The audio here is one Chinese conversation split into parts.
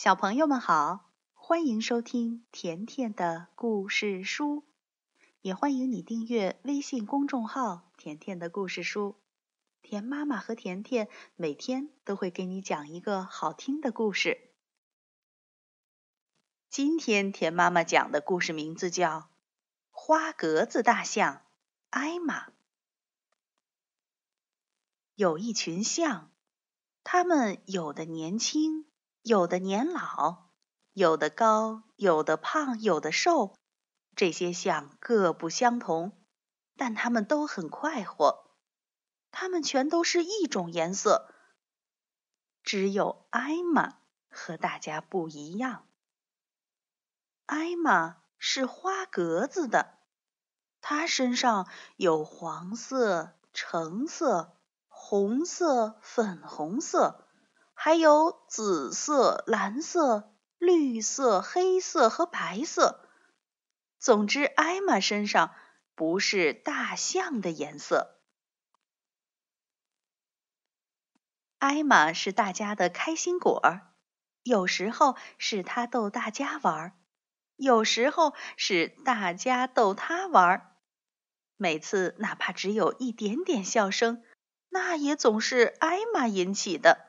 小朋友们好，欢迎收听甜甜的故事书，也欢迎你订阅微信公众号“甜甜的故事书”。甜妈妈和甜甜每天都会给你讲一个好听的故事。今天甜妈妈讲的故事名字叫《花格子大象艾玛》。有一群象，它们有的年轻。有的年老，有的高，有的胖，有的瘦，这些象各不相同，但它们都很快活。它们全都是一种颜色，只有艾玛和大家不一样。艾玛是花格子的，它身上有黄色、橙色、红色、粉红色。还有紫色、蓝色、绿色、黑色和白色。总之，艾玛身上不是大象的颜色。艾玛是大家的开心果儿，有时候是他逗大家玩儿，有时候是大家逗他玩儿。每次哪怕只有一点点笑声，那也总是艾玛引起的。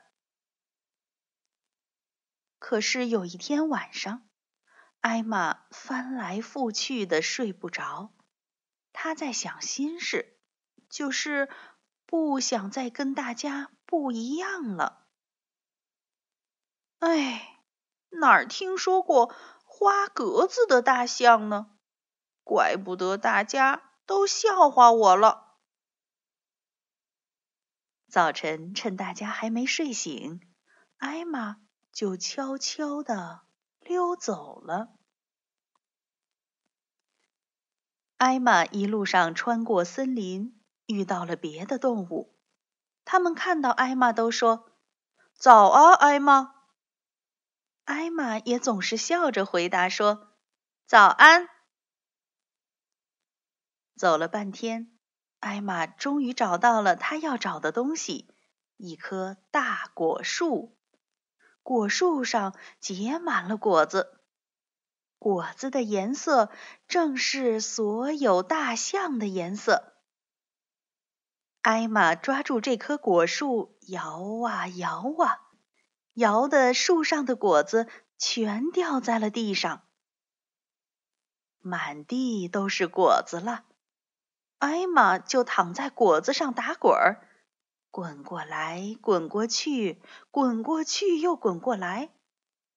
可是有一天晚上，艾玛翻来覆去的睡不着。她在想心事，就是不想再跟大家不一样了。哎，哪儿听说过花格子的大象呢？怪不得大家都笑话我了。早晨，趁大家还没睡醒，艾玛。就悄悄地溜走了。艾玛一路上穿过森林，遇到了别的动物。他们看到艾玛都说：“早啊，艾玛。”艾玛也总是笑着回答说：“早安。”走了半天，艾玛终于找到了她要找的东西——一棵大果树。果树上结满了果子，果子的颜色正是所有大象的颜色。艾玛抓住这棵果树，摇啊摇啊，摇的树上的果子全掉在了地上，满地都是果子了。艾玛就躺在果子上打滚儿。滚过来，滚过去，滚过去又滚过来，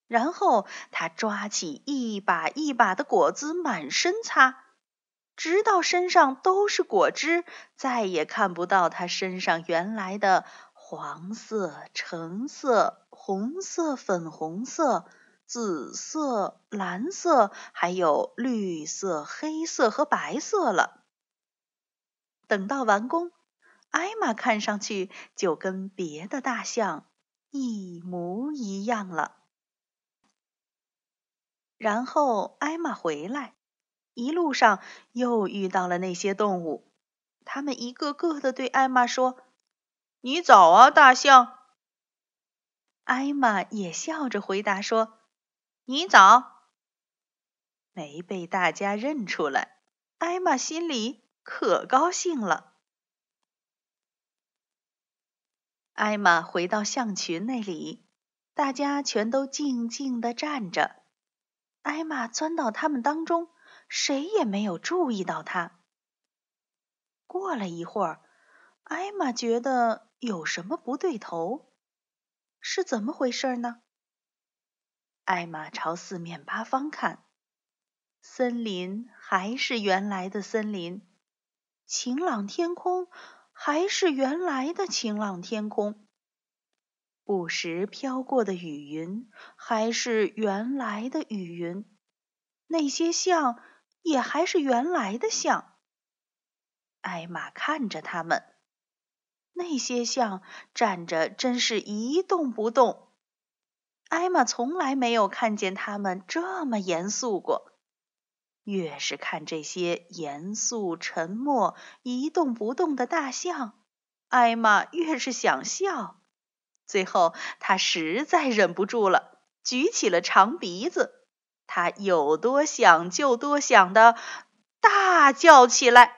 然后他抓起一把一把的果子满身擦，直到身上都是果汁，再也看不到他身上原来的黄色、橙色、红色、粉红色、紫色、蓝色，还有绿色、黑色和白色了。等到完工。艾玛看上去就跟别的大象一模一样了。然后艾玛回来，一路上又遇到了那些动物，他们一个个的对艾玛说：“你早啊，大象。”艾玛也笑着回答说：“你早。”没被大家认出来，艾玛心里可高兴了。艾玛回到象群那里，大家全都静静地站着。艾玛钻到他们当中，谁也没有注意到她。过了一会儿，艾玛觉得有什么不对头，是怎么回事呢？艾玛朝四面八方看，森林还是原来的森林，晴朗天空。还是原来的晴朗天空，不时飘过的雨云还是原来的雨云，那些象也还是原来的象。艾玛看着他们，那些象站着真是一动不动。艾玛从来没有看见他们这么严肃过。越是看这些严肃、沉默、一动不动的大象，艾玛越是想笑。最后，她实在忍不住了，举起了长鼻子，他有多想就多想的大叫起来。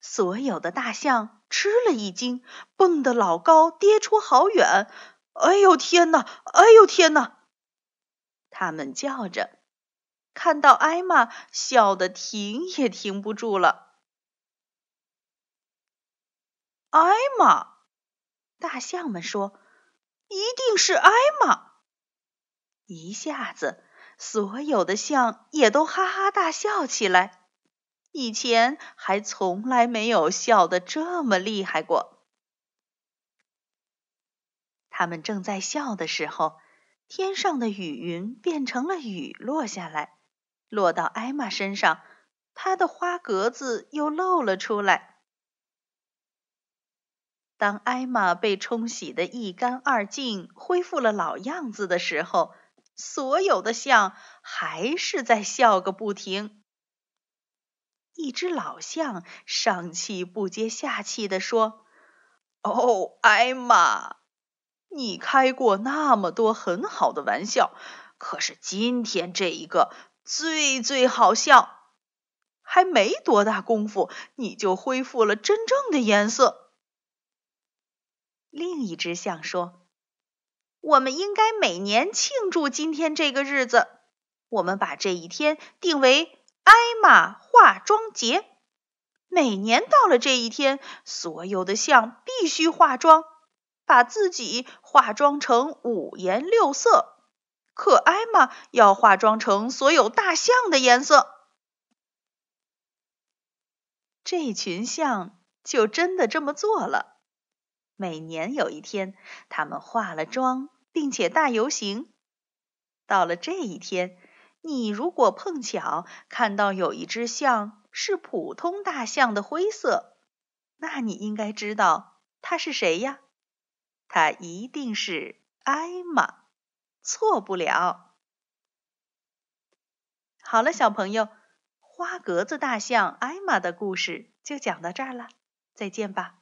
所有的大象吃了一惊，蹦得老高，跌出好远。哎呦天哪！哎呦天哪！他们叫着，看到艾玛，笑得停也停不住了。艾玛，大象们说：“一定是艾玛！”一下子，所有的象也都哈哈大笑起来。以前还从来没有笑得这么厉害过。他们正在笑的时候，天上的雨云变成了雨落下来，落到艾玛身上，她的花格子又露了出来。当艾玛被冲洗得一干二净，恢复了老样子的时候，所有的象还是在笑个不停。一只老象上气不接下气地说：“哦，艾玛，你开过那么多很好的玩笑，可是今天这一个最最好笑。还没多大功夫，你就恢复了真正的颜色。”另一只象说：“我们应该每年庆祝今天这个日子，我们把这一天定为……”艾玛化妆节，每年到了这一天，所有的象必须化妆，把自己化妆成五颜六色。可艾玛要化妆成所有大象的颜色。这群象就真的这么做了。每年有一天，他们化了妆，并且大游行。到了这一天。你如果碰巧看到有一只象是普通大象的灰色，那你应该知道它是谁呀？它一定是艾玛，错不了。好了，小朋友，花格子大象艾玛的故事就讲到这儿了，再见吧。